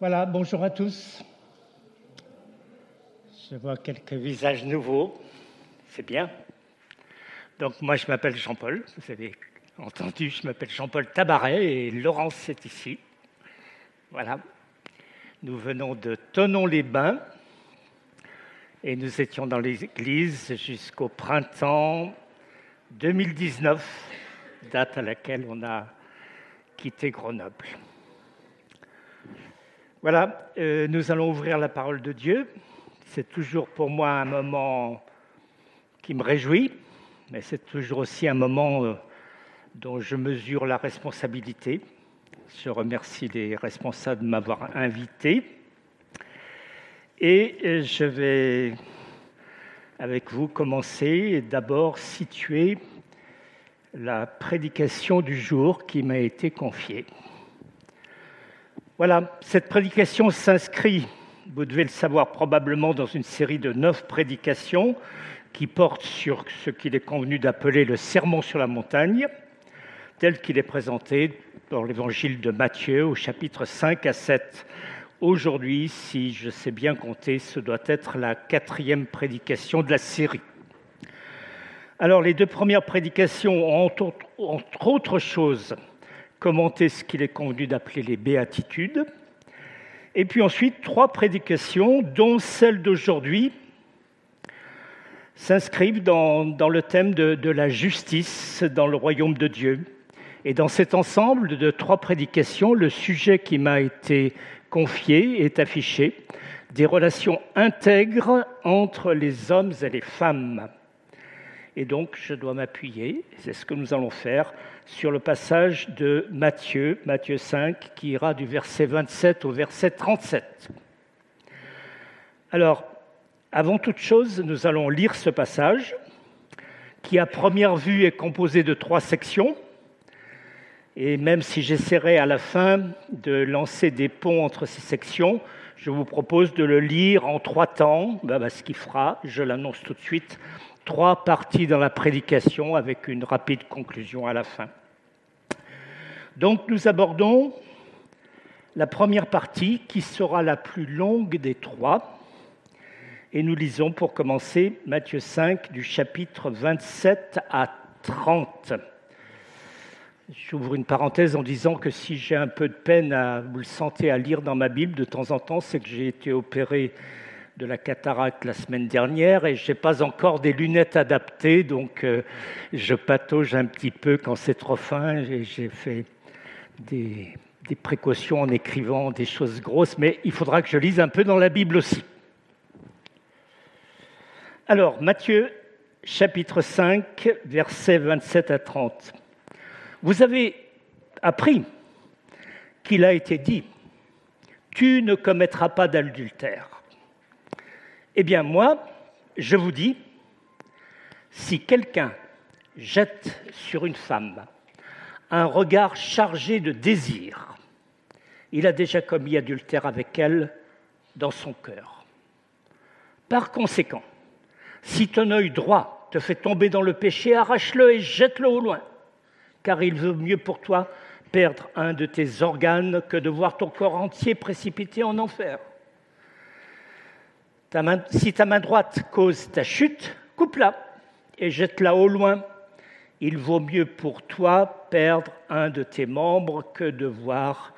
Voilà, bonjour à tous. Je vois quelques visages nouveaux, c'est bien. Donc moi je m'appelle Jean-Paul, vous avez entendu, je m'appelle Jean-Paul Tabaret et Laurence est ici. Voilà. Nous venons de Tonon-les-Bains et nous étions dans l'église jusqu'au printemps 2019, date à laquelle on a quitté Grenoble. Voilà, euh, nous allons ouvrir la parole de Dieu. C'est toujours pour moi un moment qui me réjouit, mais c'est toujours aussi un moment euh, dont je mesure la responsabilité. Je remercie les responsables de m'avoir invité. Et euh, je vais, avec vous, commencer et d'abord situer la prédication du jour qui m'a été confiée. Voilà, cette prédication s'inscrit, vous devez le savoir probablement, dans une série de neuf prédications qui portent sur ce qu'il est convenu d'appeler le sermon sur la montagne, tel qu'il est présenté dans l'évangile de Matthieu au chapitre 5 à 7. Aujourd'hui, si je sais bien compter, ce doit être la quatrième prédication de la série. Alors, les deux premières prédications ont, entre autres choses, commenter ce qu'il est convenu d'appeler les béatitudes. Et puis ensuite, trois prédications, dont celle d'aujourd'hui, s'inscrivent dans, le thème de, la justice dans le royaume de Dieu. Et dans cet ensemble de trois prédications, le sujet qui m'a été confié est affiché, des relations intègres entre les hommes et les femmes. Et donc, je dois m'appuyer, c'est ce que nous allons faire, sur le passage de Matthieu, Matthieu 5, qui ira du verset 27 au verset 37. Alors, avant toute chose, nous allons lire ce passage, qui à première vue est composé de trois sections. Et même si j'essaierai à la fin de lancer des ponts entre ces sections, je vous propose de le lire en trois temps, bah, bah, ce qui fera, je l'annonce tout de suite, trois parties dans la prédication avec une rapide conclusion à la fin. Donc nous abordons la première partie qui sera la plus longue des trois. Et nous lisons pour commencer Matthieu 5 du chapitre 27 à 30. J'ouvre une parenthèse en disant que si j'ai un peu de peine à vous le sentir à lire dans ma Bible de temps en temps, c'est que j'ai été opéré de la cataracte la semaine dernière et je n'ai pas encore des lunettes adaptées, donc euh, je patauge un petit peu quand c'est trop fin. J'ai fait des, précautions en écrivant des choses grosses, mais il faudra que je lise un peu dans la Bible aussi. Alors, Matthieu chapitre 5, versets 27 à 30. Vous avez appris qu'il a été dit, tu ne commettras pas d'adultère. Eh bien, moi, je vous dis, si quelqu'un jette sur une femme un regard chargé de désir, il a déjà commis adultère avec elle dans son cœur. Par conséquent, si ton œil droit te fait tomber dans le péché, arrache-le et jette-le au loin, car il vaut mieux pour toi perdre un de tes organes que de voir ton corps entier précipité en enfer si ta main droite cause ta chute, coupe-la et jette-la au loin. Il vaut mieux pour toi perdre un de tes membres que de voir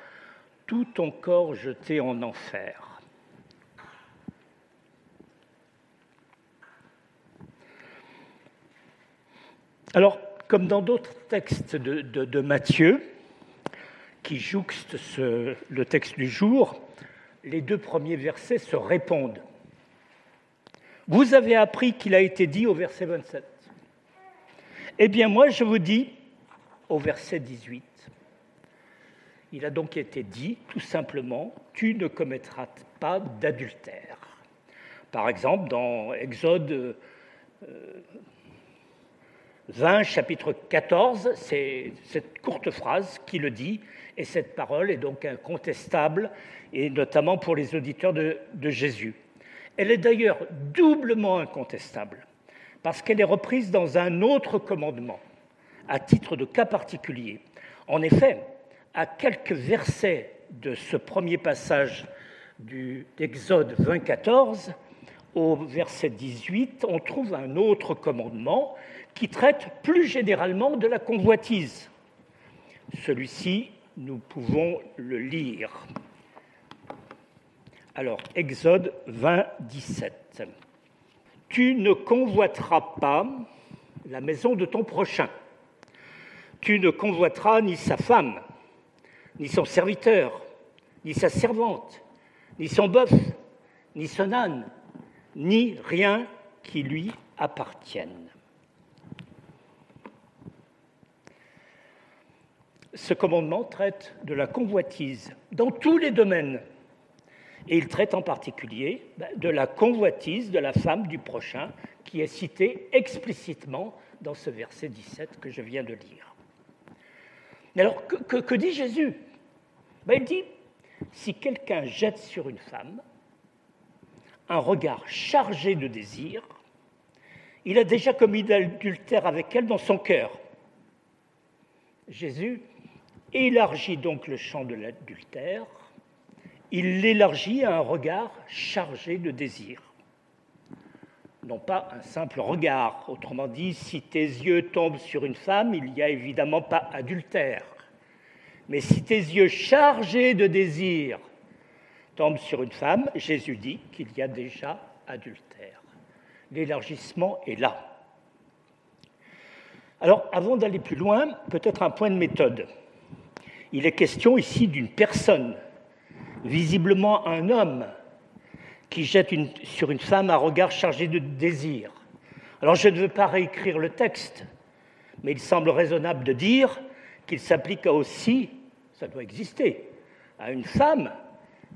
tout ton corps jeté en enfer. Alors, comme dans d'autres textes de, de, Matthieu, qui jouxtent le texte du jour, les deux premiers versets se répondent. Vous avez appris qu'il a été dit au verset 27. Eh bien, moi, je vous dis au verset 18. Il a donc été dit, tout simplement, tu ne commettras pas d'adultère. Par exemple, dans Exode 20, euh, chapitre 14, c'est cette courte phrase qui le dit, et cette parole est donc incontestable, et notamment pour les auditeurs de Jésus. Elle est d'ailleurs doublement incontestable, parce qu'elle est reprise dans un autre commandement, à titre de cas particulier. En effet, à quelques versets de ce premier passage d'Exode 20, au verset 18, on trouve un autre commandement qui traite plus généralement de la convoitise. Celui-ci, nous pouvons le lire. Alors, Exode 20, 17. Tu ne convoiteras pas la maison de ton prochain. Tu ne convoiteras ni sa femme, ni son serviteur, ni sa servante, ni son bœuf, ni son âne, ni rien qui lui appartienne. Ce commandement traite de la convoitise dans tous les domaines. Et il traite en particulier ben, de la convoitise de la femme du prochain qui est citée explicitement dans ce verset 17 que je viens de lire. Alors, que, dit Jésus? Ben, Il dit, si quelqu'un jette sur une femme un regard chargé de désir, il a déjà commis l'adultère avec elle dans son cœur. Jésus élargit donc le champ de l'adultère, il l'élargit à un regard chargé de désir. Non pas un simple regard, autrement dit, si tes yeux tombent sur une femme, il n'y a évidemment pas adultère. Mais si tes yeux chargés de désir tombent sur une femme, Jésus dit qu'il y a déjà adultère. L'élargissement est là. Alors, avant d'aller plus loin, peut-être un point de méthode. Il est question ici d'une personne, visiblement un homme, qui jette sur une femme un regard chargé de désir. Alors je ne veux pas réécrire le texte, mais il semble raisonnable de dire qu'il s'applique aussi, ça doit exister, à une femme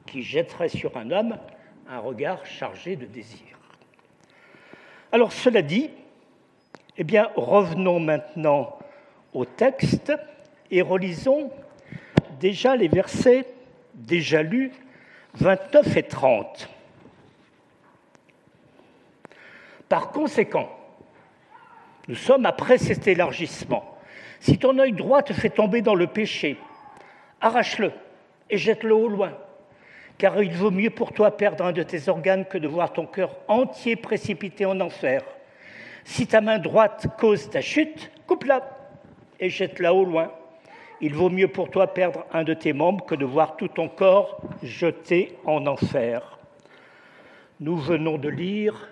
qui jetterait sur un homme un regard chargé de désir. Alors cela dit, eh bien revenons maintenant au texte et relisons déjà les versets déjà lus 29 et 30. Par conséquent, nous sommes après cet élargissement. Si ton œil droit te fait tomber dans le péché, arrache-le et jette-le au loin, car il vaut mieux pour toi perdre un de tes organes que de voir ton cœur entier précipité en enfer. Si ta main droite cause ta chute, coupe-la et jette-la au loin. Il vaut mieux pour toi perdre un de tes membres que de voir tout ton corps jeté en enfer. Nous venons de lire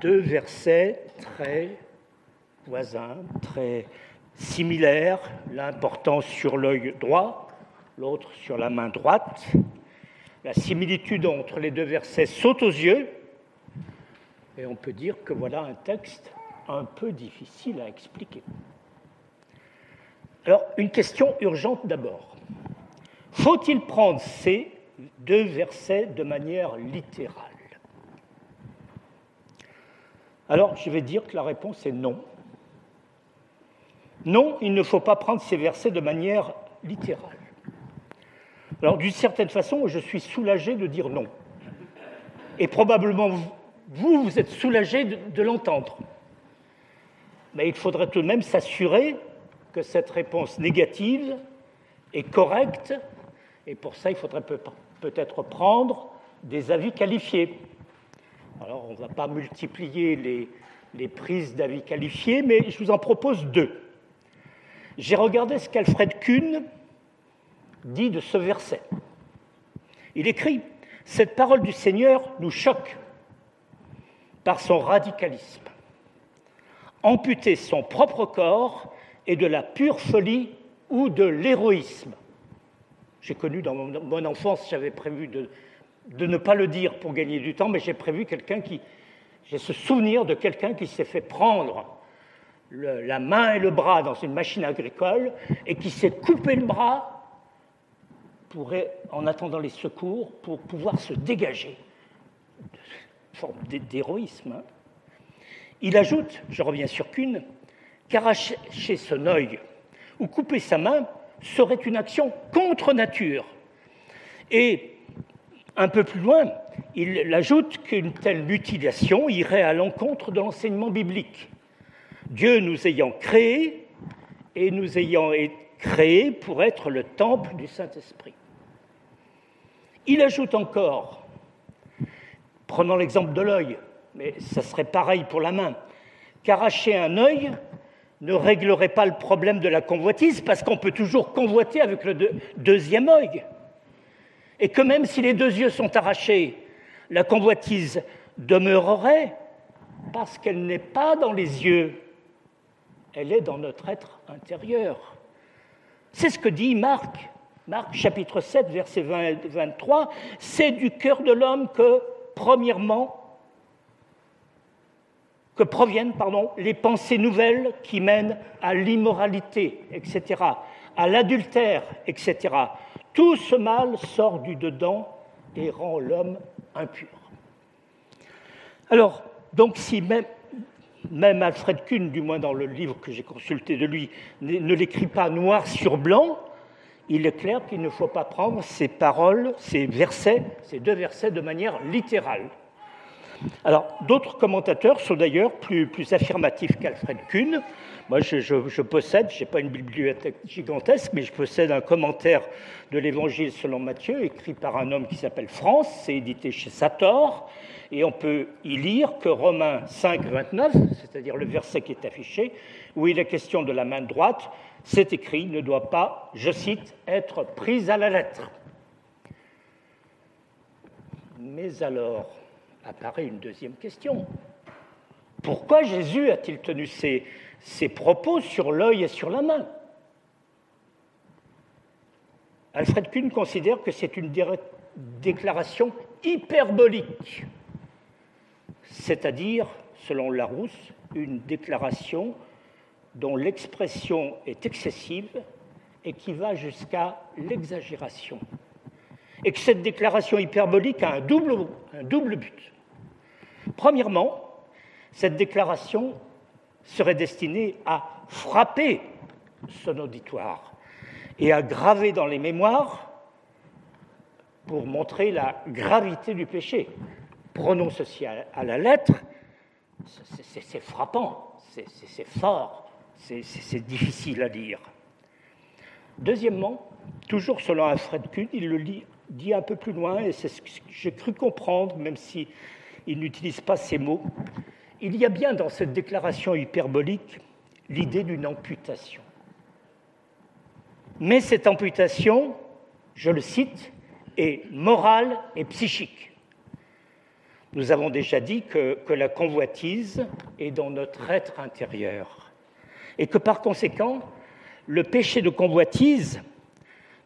deux versets très voisins, très similaires, l'un portant sur l'œil droit, l'autre sur la main droite. La similitude entre les deux versets saute aux yeux, et on peut dire que voilà un texte un peu difficile à expliquer. Alors, une question urgente d'abord. Faut-il prendre ces deux versets de manière littérale? Alors, je vais dire que la réponse est non. Non, il ne faut pas prendre ces versets de manière littérale. Alors, d'une certaine façon, je suis soulagé de dire non. Et probablement, vous, vous êtes soulagé de, l'entendre. Mais il faudrait tout de même s'assurer que cette réponse négative est correcte, et pour ça, il faudrait peut-être prendre des avis qualifiés. Alors, on ne va pas multiplier les, les prises d'avis qualifiés, mais je vous en propose deux. J'ai regardé ce qu'Alfred Kuhn dit de ce verset. Il écrit Cette parole du Seigneur nous choque par son radicalisme. Amputer son propre corps et de la pure folie ou de l'héroïsme. J'ai connu dans mon enfance, j'avais prévu de, ne pas le dire pour gagner du temps, mais j'ai prévu quelqu'un qui. J'ai ce souvenir de quelqu'un qui s'est fait prendre la main et le bras dans une machine agricole et qui s'est coupé le bras pour, en attendant les secours pour pouvoir se dégager. Une forme d'héroïsme. Hein. Il ajoute, je reviens sur qu'une, qu'arracher son œil ou couper sa main serait une action contre nature. Et un peu plus loin, il ajoute qu'une telle mutilation irait à l'encontre de l'enseignement biblique. Dieu nous ayant créés et nous ayant créés pour être le temple du Saint-Esprit. Il ajoute encore, prenons l'exemple de l'œil, mais ça serait pareil pour la main, qu'arracher un œil ne réglerait pas le problème de la convoitise parce qu'on peut toujours convoiter avec le deuxième œil. Et que même si les deux yeux sont arrachés, la convoitise demeurerait parce qu'elle n'est pas dans les yeux, elle est dans notre être intérieur. C'est ce que dit Marc. Marc chapitre 7, verset 23, c'est du cœur de l'homme que, premièrement, que proviennent les pensées nouvelles qui mènent à l'immoralité, etc., à l'adultère, etc. Tout ce mal sort du dedans et rend l'homme impur. Alors, donc si même, même Alfred Kuhn, du moins dans le livre que j'ai consulté de lui, ne l'écrit pas noir sur blanc, il est clair qu'il ne faut pas prendre ces paroles, ces versets, ces deux versets de manière littérale. Alors, d'autres commentateurs sont d'ailleurs plus, affirmatifs qu'Alfred Kuhn. Moi, je, possède, je n'ai pas une bibliothèque gigantesque, mais je possède un commentaire de l'Évangile selon Matthieu, écrit par un homme qui s'appelle France, c'est édité chez Sator, et on peut y lire que Romains 5, 29, c'est-à-dire le verset qui est affiché, où il est question de la main droite, c'est écrit, ne doit pas, je cite, être prise à la lettre. Mais alors, apparaît une deuxième question. Pourquoi Jésus a-t-il tenu ses, propos sur l'œil et sur la main? Alfred Kuhn considère que c'est une déclaration hyperbolique, c'est-à-dire, selon Larousse, une déclaration dont l'expression est excessive et qui va jusqu'à l'exagération. Et que cette déclaration hyperbolique a un double, un double but. Premièrement, cette déclaration serait destinée à frapper son auditoire et à graver dans les mémoires pour montrer la gravité du péché. Prenons ceci à la lettre, c'est frappant, c'est fort, c'est difficile à dire. Deuxièmement, toujours selon Alfred Kuhn, il le dit un peu plus loin, et c'est ce que j'ai cru comprendre, même si il n'utilise pas ces mots. Il y a bien dans cette déclaration hyperbolique l'idée d'une amputation. Mais cette amputation, je le cite, est morale et psychique. Nous avons déjà dit que, la convoitise est dans notre être intérieur et que par conséquent, le péché de convoitise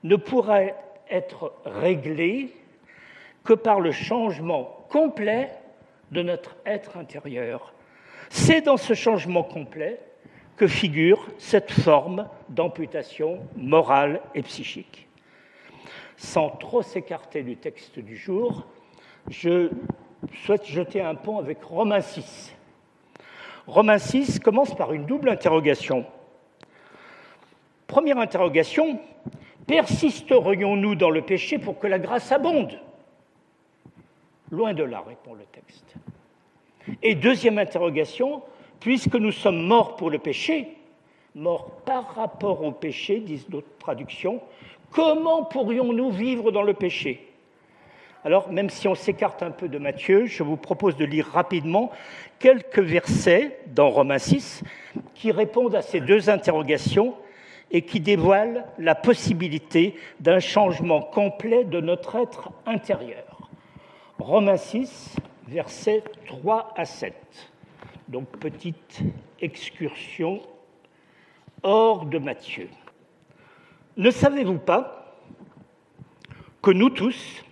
ne pourra être réglé que par le changement complet de notre être intérieur. C'est dans ce changement complet que figure cette forme d'amputation morale et psychique. Sans trop s'écarter du texte du jour, je souhaite jeter un pont avec Romains 6. Romains 6 commence par une double interrogation. Première interrogation, persisterions-nous dans le péché pour que la grâce abonde? Loin de là, répond le texte. Et deuxième interrogation, puisque nous sommes morts pour le péché, morts par rapport au péché, disent d'autres traductions, comment pourrions-nous vivre dans le péché? Alors, même si on s'écarte un peu de Matthieu, je vous propose de lire rapidement quelques versets dans Romains 6 qui répondent à ces deux interrogations et qui dévoilent la possibilité d'un changement complet de notre être intérieur. Romains 6, versets 3 à 7. Donc petite excursion hors de Matthieu. Ne savez-vous pas que nous tous,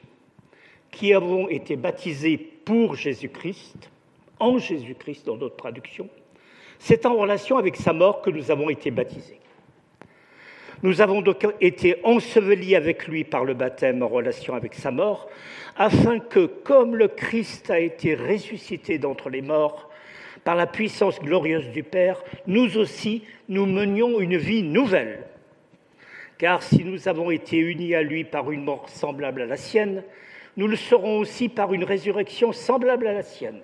qui avons été baptisés pour Jésus-Christ, en Jésus-Christ dans d'autres traductions, c'est en relation avec sa mort que nous avons été baptisés. Nous avons donc été ensevelis avec lui par le baptême en relation avec sa mort, afin que, comme le Christ a été ressuscité d'entre les morts, par la puissance glorieuse du Père, nous aussi, nous menions une vie nouvelle. Car si nous avons été unis à lui par une mort semblable à la sienne, nous le serons aussi par une résurrection semblable à la sienne.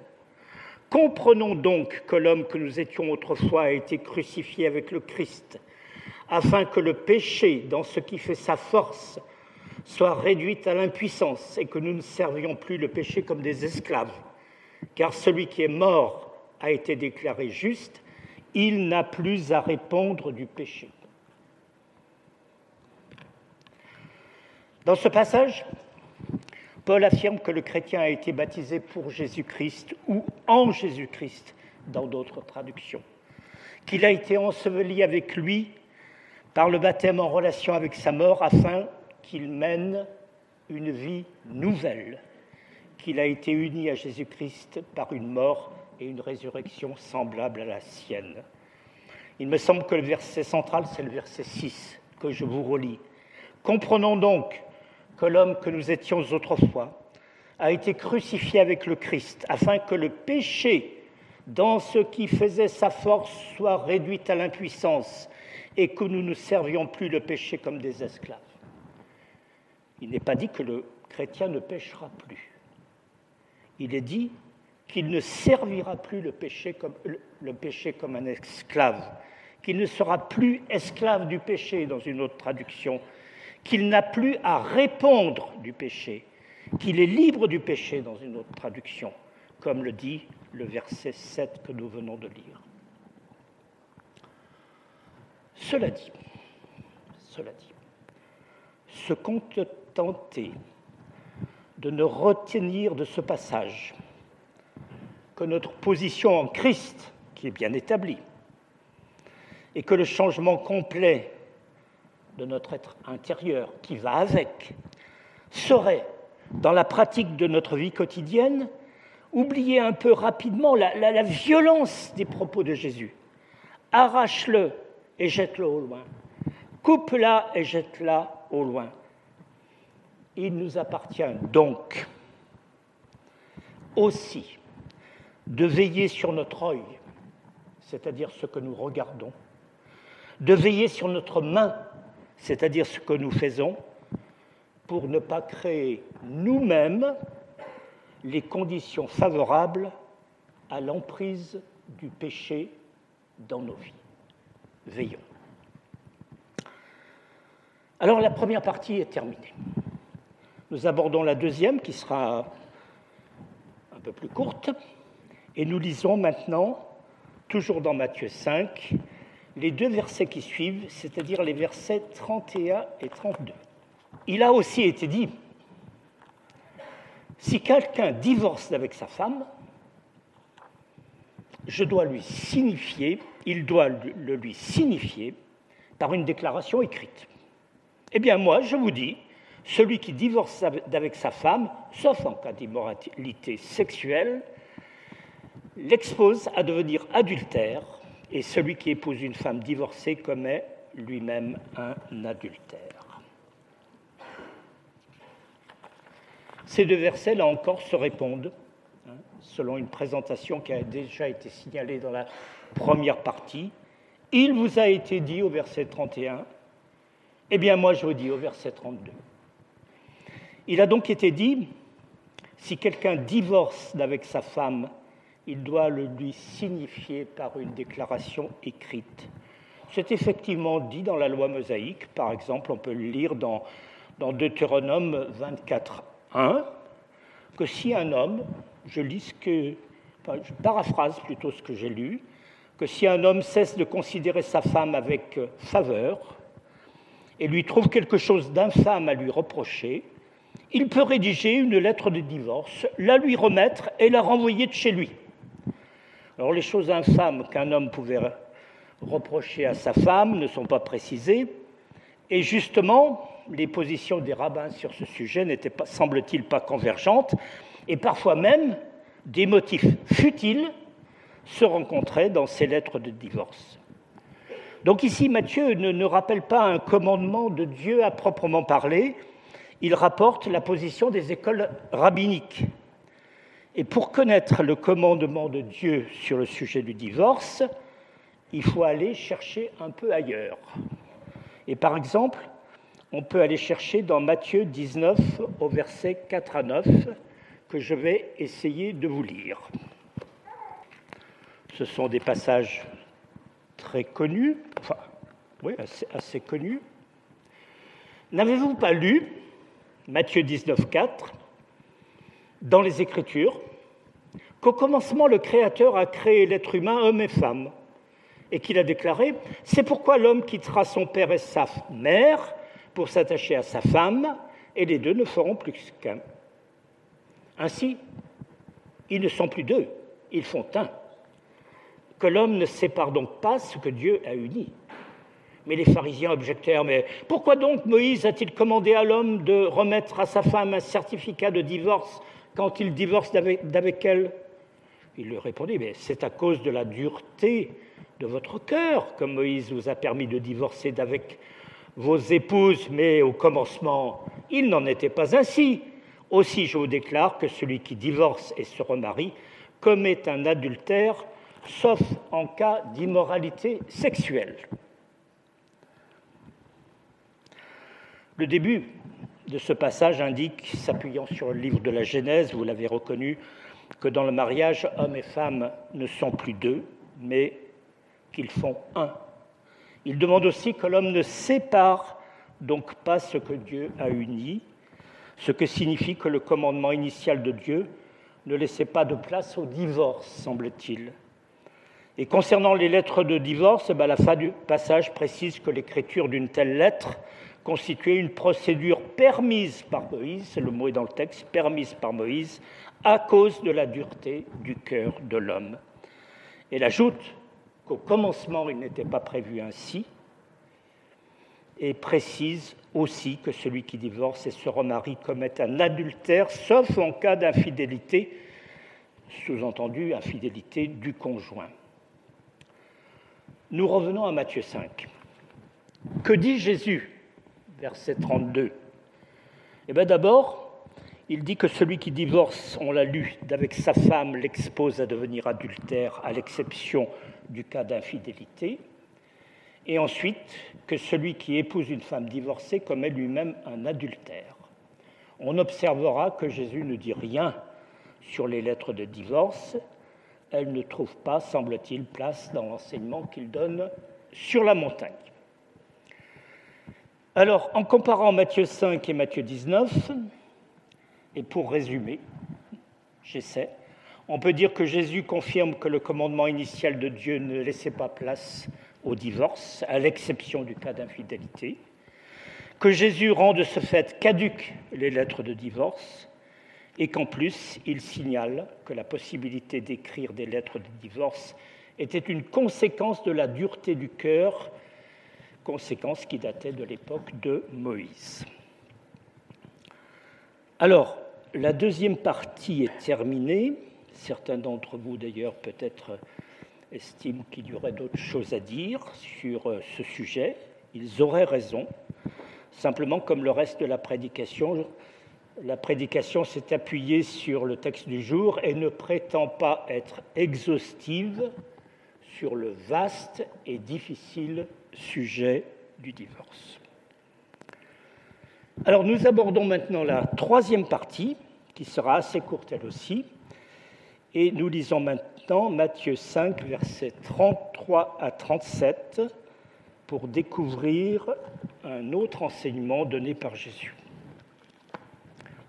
Comprenons donc que l'homme que nous étions autrefois a été crucifié avec le Christ, afin que le péché, dans ce qui fait sa force, soit réduite à l'impuissance et que nous ne servions plus le péché comme des esclaves. Car celui qui est mort a été déclaré juste, il n'a plus à répondre du péché. Dans ce passage, Paul affirme que le chrétien a été baptisé pour Jésus-Christ ou en Jésus-Christ dans d'autres traductions, qu'il a été enseveli avec lui par le baptême en relation avec sa mort afin qu'il mène une vie nouvelle, qu'il a été uni à Jésus-Christ par une mort et une résurrection semblable à la sienne. Il me semble que le verset central, c'est le verset 6 que je vous relis. Comprenons donc que l'homme que nous étions autrefois a été crucifié avec le Christ, afin que le péché, dans ce qui faisait sa force, soit réduit à l'impuissance, et que nous ne servions plus le péché comme des esclaves. Il n'est pas dit que le chrétien ne péchera plus. Il est dit qu'il ne servira plus le péché comme, le péché comme un esclave, qu'il ne sera plus esclave du péché dans une autre traduction, qu'il n'a plus à répondre du péché, qu'il est libre du péché dans une autre traduction, comme le dit le verset 7 que nous venons de lire. Cela dit, cela dit, se contenter de ne retenir de ce passage que notre position en Christ, qui est bien établie, et que le changement complet de notre être intérieur qui va avec, serait, dans la pratique de notre vie quotidienne, oublier un peu rapidement la, violence des propos de Jésus. Arrache-le et jette-le au loin. Coupe-la et jette-la au loin. Il nous appartient donc aussi de veiller sur notre œil, c'est-à-dire ce que nous regardons, de veiller sur notre main, c'est-à-dire ce que nous faisons, pour ne pas créer nous-mêmes les conditions favorables à l'emprise du péché dans nos vies. Veillons. Alors la première partie est terminée. Nous abordons la deuxième qui sera un peu plus courte et nous lisons maintenant, toujours dans Matthieu 5, les deux versets qui suivent, c'est-à-dire les versets 31 et 32. Il a aussi été dit, si quelqu'un divorce avec sa femme, je dois lui signifier, il doit le lui signifier par une déclaration écrite. Eh bien moi, je vous dis, celui qui divorce avec sa femme, sauf en cas d'immoralité sexuelle, l'expose à devenir adultère et celui qui épouse une femme divorcée commet lui-même un adultère. Ces deux versets, là encore, se répondent, hein, selon une présentation qui a déjà été signalée dans la première partie. Il vous a été dit au verset 31, eh bien moi je vous dis au verset 32. Il a donc été dit, si quelqu'un divorce avec sa femme il doit le lui signifier par une déclaration écrite. C'est effectivement dit dans la loi mosaïque, par exemple, on peut le lire dans, dans Deutéronome 24.1, que si un homme, je lis que, je paraphrase plutôt ce que j'ai lu, que si un homme cesse de considérer sa femme avec faveur et lui trouve quelque chose d'infâme à lui reprocher, il peut rédiger une lettre de divorce, la lui remettre et la renvoyer de chez lui. Alors les choses infâmes qu'un homme pouvait reprocher à sa femme ne sont pas précisées, et justement, les positions des rabbins sur ce sujet n'étaient, semble-t-il, pas convergentes, et parfois même des motifs futiles se rencontraient dans ces lettres de divorce. Donc ici, Matthieu ne, rappelle pas un commandement de Dieu à proprement parler, il rapporte la position des écoles rabbiniques et pour connaître le commandement de Dieu sur le sujet du divorce, il faut aller chercher un peu ailleurs. Et par exemple, on peut aller chercher dans Matthieu 19 au verset 4 à 9 que je vais essayer de vous lire. Ce sont des passages très connus, enfin, oui, assez, connus. N'avez-vous pas lu Matthieu 19, 4, dans les Écritures, qu'au commencement, le Créateur a créé l'être humain, homme et femme, et qu'il a déclaré, c'est pourquoi l'homme quittera son père et sa mère pour s'attacher à sa femme, et les deux ne feront plus qu'un. Ainsi, ils ne sont plus deux, ils font un. L'homme ne sépare donc pas ce que Dieu a uni. Mais les pharisiens objectèrent, mais pourquoi donc Moïse a-t-il commandé à l'homme de remettre à sa femme un certificat de divorce quand il divorce d'avec elle? Il leur répondit, mais c'est à cause de la dureté de votre cœur que Moïse vous a permis de divorcer d'avec vos épouses, mais au commencement, il n'en était pas ainsi. Aussi, je vous déclare que celui qui divorce et se remarie commet un adultère, sauf en cas d'immoralité sexuelle. Le début de ce passage indique, s'appuyant sur le livre de la Genèse, vous l'avez reconnu, que dans le mariage, hommes et femmes ne sont plus deux, mais qu'ils font un. Il demande aussi que l'homme ne sépare donc pas ce que Dieu a uni, ce que signifie que le commandement initial de Dieu ne laissait pas de place au divorce, semble-t-il. Et concernant les lettres de divorce, eh ben, la fin du passage précise que l'écriture d'une telle lettre constituait une procédure permise par Moïse, le mot est dans le texte, permise par Moïse, à cause de la dureté du cœur de l'homme. Elle ajoute qu'au commencement, il n'était pas prévu ainsi, et précise aussi que celui qui divorce et se remarie commet un adultère, sauf en cas d'infidélité, sous-entendu infidélité du conjoint. Nous revenons à Matthieu 5. Que dit Jésus? Verset 32. Eh bien d'abord, il dit que celui qui divorce, on l'a lu, d'avec sa femme l'expose à devenir adultère, à l'exception du cas d'infidélité et ensuite que celui qui épouse une femme divorcée commet lui-même un adultère. On observera que Jésus ne dit rien sur les lettres de divorce. Elles ne trouvent pas, semble-t-il, place dans l'enseignement qu'il donne sur la montagne. Alors, en comparant Matthieu 5 et Matthieu 19, et pour résumer, j'essaie, on peut dire que Jésus confirme que le commandement initial de Dieu ne laissait pas place au divorce, à l'exception du cas d'infidélité, que Jésus rend de ce fait caduques les lettres de divorce, et qu'en plus, il signale que la possibilité d'écrire des lettres de divorce était une conséquence de la dureté du cœur, conséquence qui datait de l'époque de Moïse. Alors, la deuxième partie est terminée. Certains d'entre vous, d'ailleurs, peut-être estiment qu'il y aurait d'autres choses à dire sur euh, ce sujet. Ils auraient raison. Simplement, comme le reste de la prédication, la prédication s'est appuyée sur le texte du jour et ne prétend pas être exhaustive sur le vaste et difficile sujet du divorce. Alors nous abordons maintenant la troisième partie, qui sera assez courte elle aussi, et nous lisons maintenant Matthieu 5, versets 33 à 37, pour découvrir un autre enseignement donné par Jésus.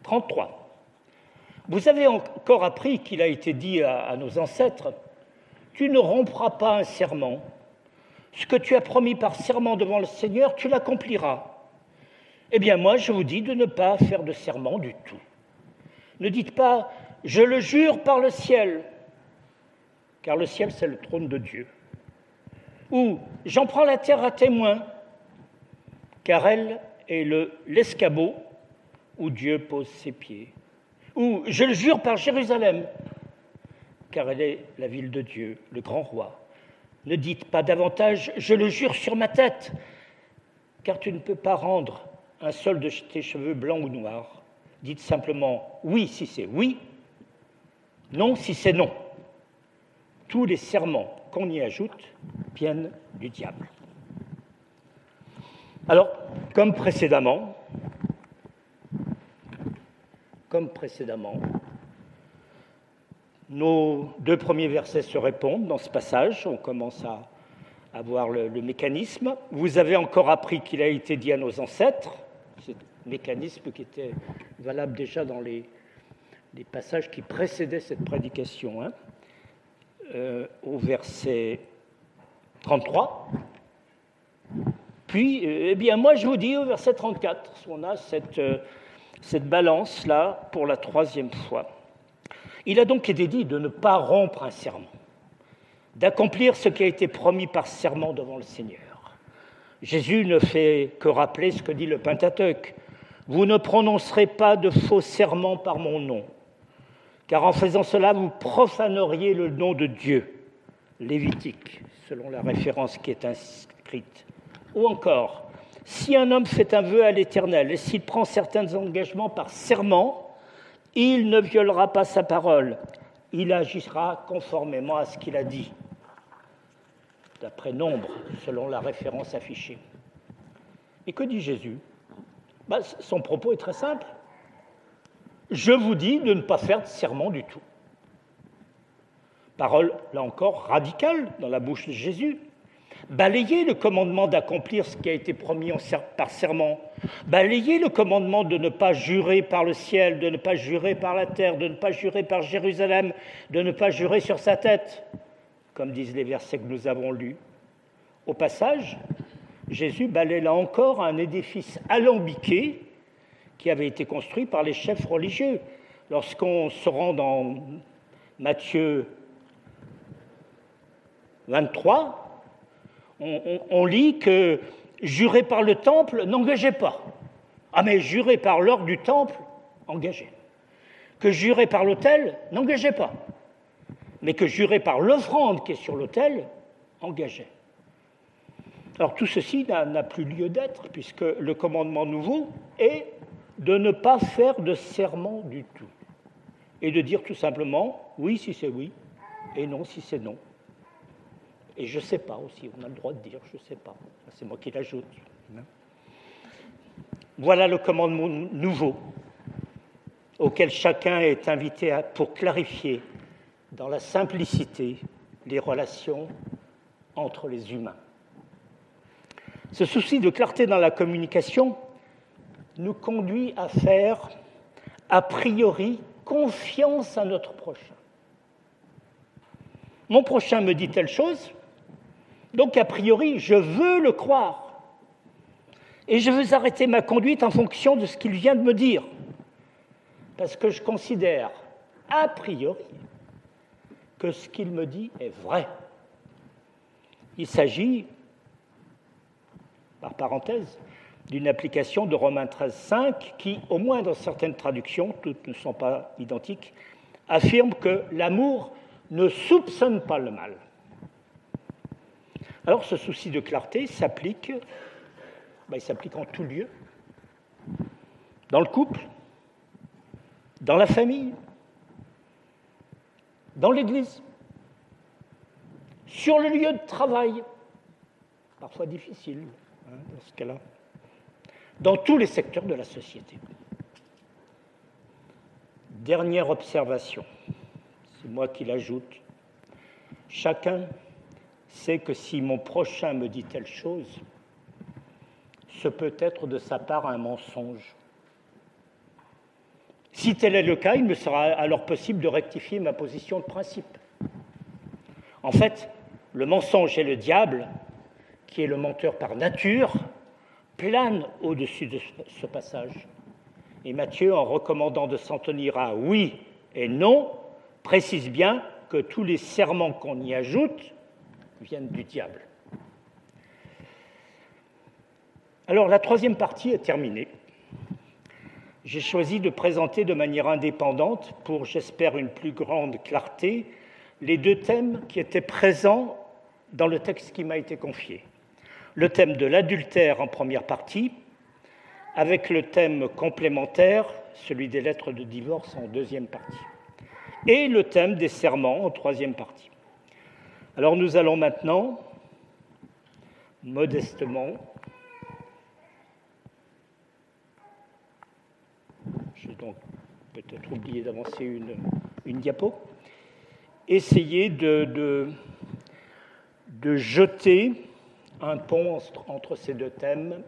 33. Vous avez encore appris qu'il a été dit à, nos ancêtres, Tu ne rompras pas un serment. Ce que tu as promis par serment devant le Seigneur, tu l'accompliras. Eh bien moi, je vous dis de ne pas faire de serment du tout. Ne dites pas je le jure par le ciel, car le ciel c'est le trône de Dieu. Ou j'en prends la terre à témoin, car elle est l'escabeau où Dieu pose ses pieds. Ou je le jure par Jérusalem, car elle est la ville de Dieu, le grand roi. Ne dites pas davantage je le jure sur ma tête, car tu ne peux pas rendre un seul de tes cheveux blancs ou noirs. Dites simplement oui si c'est oui, non si c'est non. Tous les serments qu'on y ajoute viennent du diable. Alors, comme précédemment, comme précédemment, nos deux premiers versets se répondent dans ce passage. On commence à, avoir voir le, mécanisme. Vous avez encore appris qu'il a été dit à nos ancêtres, c'est mécanisme qui était valable déjà dans les, les passages qui précédaient cette prédication. Hein. Euh, au verset 33. Puis, euh, eh bien, moi, je vous dis au verset 34, on a cette, euh, cette balance-là pour la troisième fois. Il a donc été dit de ne pas rompre un serment, d'accomplir ce qui a été promis par serment devant le Seigneur. Jésus ne fait que rappeler ce que dit le Pentateuque. Vous ne prononcerez pas de faux serments par mon nom, car en faisant cela, vous profaneriez le nom de Dieu. Lévitique, selon la référence qui est inscrite. Ou encore, si un homme fait un vœu à l'Éternel et s'il prend certains engagements par serment, il ne violera pas sa parole, il agira conformément à ce qu'il a dit, d'après nombre, selon la référence affichée. Et que dit Jésus? Bah, Son propos est très simple. Je vous dis de ne pas faire de serment du tout. Parole, là encore, radicale dans la bouche de Jésus. Balayez le commandement d'accomplir ce qui a été promis par serment. Balayez le commandement de ne pas jurer par le ciel, de ne pas jurer par la terre, de ne pas jurer par Jérusalem, de ne pas jurer sur sa tête, comme disent les versets que nous avons lus. Au passage, Jésus balaye là encore un édifice alambiqué qui avait été construit par les chefs religieux. Lorsqu'on se rend dans Matthieu 23, on, lit que jurer par le temple, n'engagez pas. Ah mais jurer par l'ordre du temple, engagez. Que jurer par l'autel, n'engagez pas. Mais que jurer par l'offrande qui est sur l'autel, engagez. Alors tout ceci n'a plus lieu d'être, puisque le commandement nouveau est de ne pas faire de serment du tout, et de dire tout simplement oui si c'est oui, et non si c'est non. Et je ne sais pas aussi, on a le droit de dire je ne sais pas. C'est moi qui l'ajoute. Voilà le commandement nouveau auquel chacun est invité pour clarifier dans la simplicité les relations entre les humains. Ce souci de clarté dans la communication nous conduit à faire a priori confiance à notre prochain. Mon prochain me dit telle chose, donc, a priori, je veux le croire. Et je veux arrêter ma conduite en fonction de ce qu'il vient de me dire. Parce que je considère, a priori, que ce qu'il me dit est vrai. Il s'agit, par parenthèse, d'une application de Romains 13.5 qui, au moins dans certaines traductions, toutes ne sont pas identiques, affirme que l'amour ne soupçonne pas le mal. Alors ce souci de clarté s'applique, ben, il s'applique en tout lieu, dans le couple, dans la famille, dans l'Église, sur le lieu de travail, parfois difficile hein, dans ce cas-là, dans tous les secteurs de la société. Dernière observation, c'est moi qui l'ajoute. Chacun c'est que si mon prochain me dit telle chose, ce peut être de sa part un mensonge. Si tel est le cas, il me sera alors possible de rectifier ma position de principe. En fait, le mensonge et le diable, qui est le menteur par nature, planent au-dessus de ce passage. Et Matthieu, en recommandant de s'en tenir à oui et non, précise bien que tous les serments qu'on y ajoute viennent du diable. Alors la troisième partie est terminée. J'ai choisi de présenter de manière indépendante, pour j'espère une plus grande clarté, les deux thèmes qui étaient présents dans le texte qui m'a été confié. Le thème de l'adultère en première partie, avec le thème complémentaire, celui des lettres de divorce en deuxième partie, et le thème des serments en troisième partie. Alors nous allons maintenant, modestement, j'ai donc peut-être oublié d'avancer une, diapo, essayer de, de, jeter un pont entre ces deux thèmes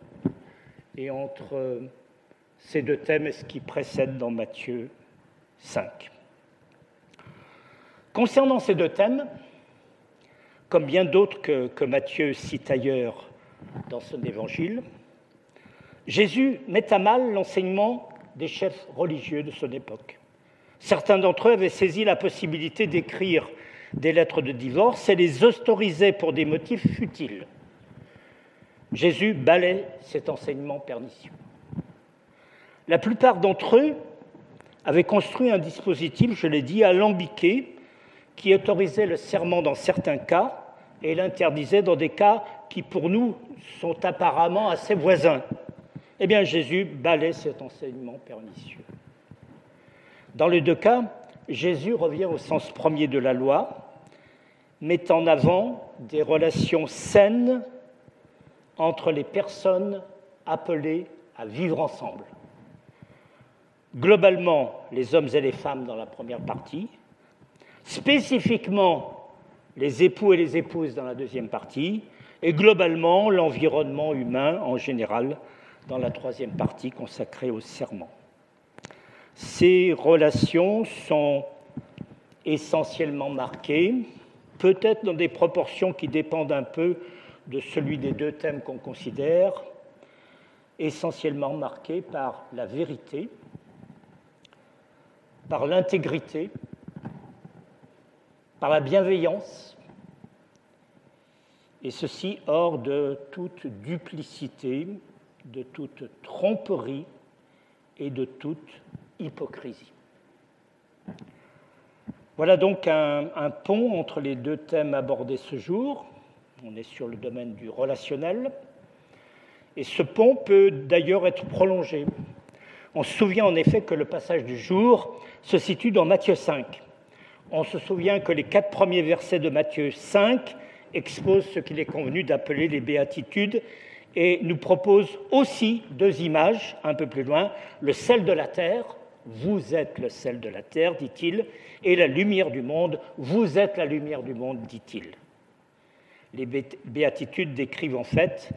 et entre ces deux thèmes et ce qui précède dans Matthieu 5. Concernant ces deux thèmes, comme bien d'autres que, Matthieu cite ailleurs dans son évangile, Jésus met à mal l'enseignement des chefs religieux de son époque. Certains d'entre eux avaient saisi la possibilité d'écrire des lettres de divorce et les autorisaient pour des motifs futiles. Jésus balaie cet enseignement pernicieux. La plupart d'entre eux avaient construit un dispositif, je l'ai dit, alambiqué, qui autorisait le serment dans certains cas et l'interdisait dans des cas qui, pour nous, sont apparemment assez voisins. Eh bien, Jésus balaie cet enseignement pernicieux. Dans les deux cas, Jésus revient au sens premier de la loi, met en avant des relations saines entre les personnes appelées à vivre ensemble. Globalement, les hommes et les femmes dans la première partie, spécifiquement les époux et les épouses dans la deuxième partie, et globalement l'environnement humain en général dans la troisième partie consacrée au serment. Ces relations sont essentiellement marquées, peut-être dans des proportions qui dépendent un peu de celui des deux thèmes qu'on considère, essentiellement marquées par la vérité, par l'intégrité, par la bienveillance, et ceci hors de toute duplicité, de toute tromperie et de toute hypocrisie. Voilà donc un, pont entre les deux thèmes abordés ce jour. On est sur le domaine du relationnel. Et ce pont peut d'ailleurs être prolongé. On se souvient en effet que le passage du jour se situe dans Matthieu 5. On se souvient que les quatre premiers versets de Matthieu 5 exposent ce qu'il est convenu d'appeler les béatitudes et nous propose aussi deux images un peu plus loin, le sel de la terre, vous êtes le sel de la terre, dit-il, et la lumière du monde, vous êtes la lumière du monde, dit-il. Les béatitudes décrivent en fait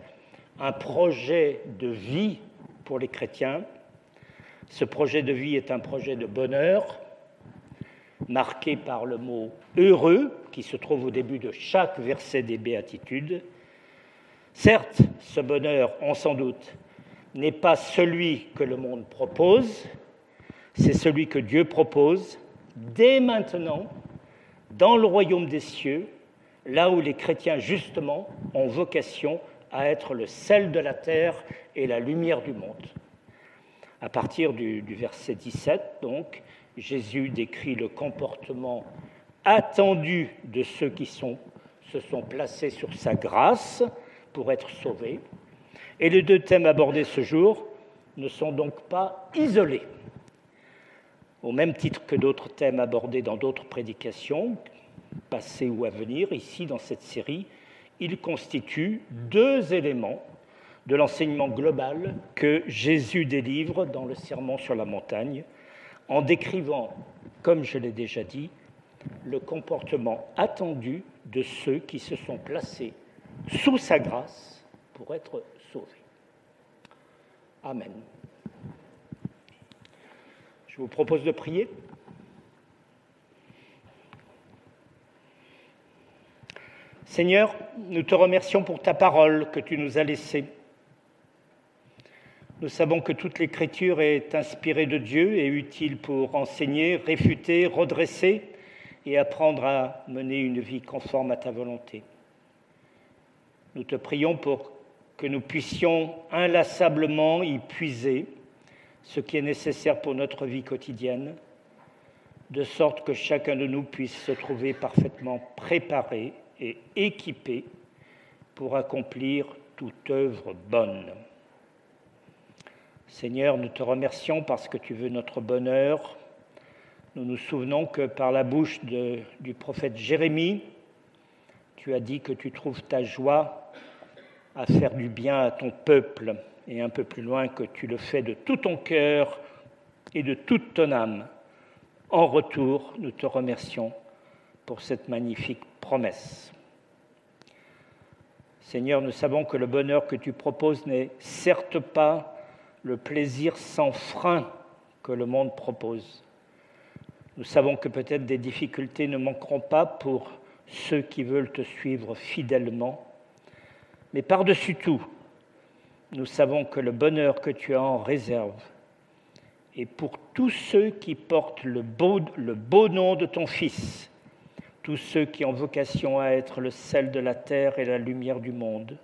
un projet de vie pour les chrétiens. Ce projet de vie est un projet de bonheur, marqué par le mot heureux, qui se trouve au début de chaque verset des béatitudes, Certes, ce bonheur, on s'en doute, n'est pas celui que le monde propose, c'est celui que Dieu propose dès maintenant dans le royaume des cieux, là où les chrétiens justement ont vocation à être le sel de la terre et la lumière du monde. À partir du, verset 17, donc, Jésus décrit le comportement attendu de ceux qui se sont placés sur sa grâce, pour être sauvés. Et les deux thèmes abordés ce jour ne sont donc pas isolés. Au même titre que d'autres thèmes abordés dans d'autres prédications, passées ou à venir, ici dans cette série, ils constituent deux éléments de l'enseignement global que Jésus délivre dans le Sermon sur la montagne, en décrivant, comme je l'ai déjà dit, le comportement attendu de ceux qui se sont placés sous sa grâce pour être sauvés. Amen. Je vous propose de prier. Seigneur, nous te remercions pour ta parole que tu nous as laissée. Nous savons que toute l'écriture est inspirée de Dieu et utile pour enseigner, réfuter, redresser et apprendre à mener une vie conforme à ta volonté. Nous te prions pour que nous puissions inlassablement y puiser ce qui est nécessaire pour notre vie quotidienne, de sorte que chacun de nous puisse se trouver parfaitement préparé et équipé pour accomplir toute œuvre bonne. Seigneur, nous te remercions parce que tu veux notre bonheur. Nous nous souvenons que par la bouche du prophète Jérémie, tu as dit que tu trouves ta joie à faire du bien à ton peuple, et un peu plus loin que tu le fais de tout ton cœur et de toute ton âme. En retour, nous te remercions pour cette magnifique promesse. Seigneur, nous savons que le bonheur que tu proposes n'est certes pas le plaisir sans frein que le monde propose. Nous savons que peut-être des difficultés ne manqueront pas pour ceux qui veulent te suivre fidèlement, mais par-dessus tout, nous savons que le bonheur que tu as en réserve est pour tous ceux qui portent le beau, le beau nom de ton Fils, tous ceux qui ont vocation à être le sel de la terre et la lumière du monde.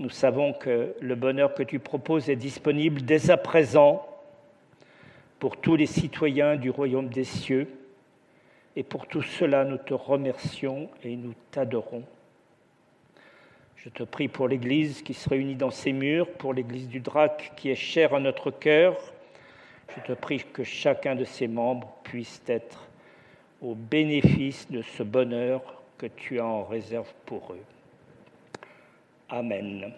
Nous savons que le bonheur que tu proposes est disponible dès à présent pour tous les citoyens du royaume des cieux. Et pour tout cela, nous te remercions et nous t'adorons. Je te prie pour l'Église qui se réunit dans ces murs, pour l'Église du Drac qui est chère à notre cœur. Je te prie que chacun de ses membres puisse être au bénéfice de ce bonheur que tu as en réserve pour eux. Amen.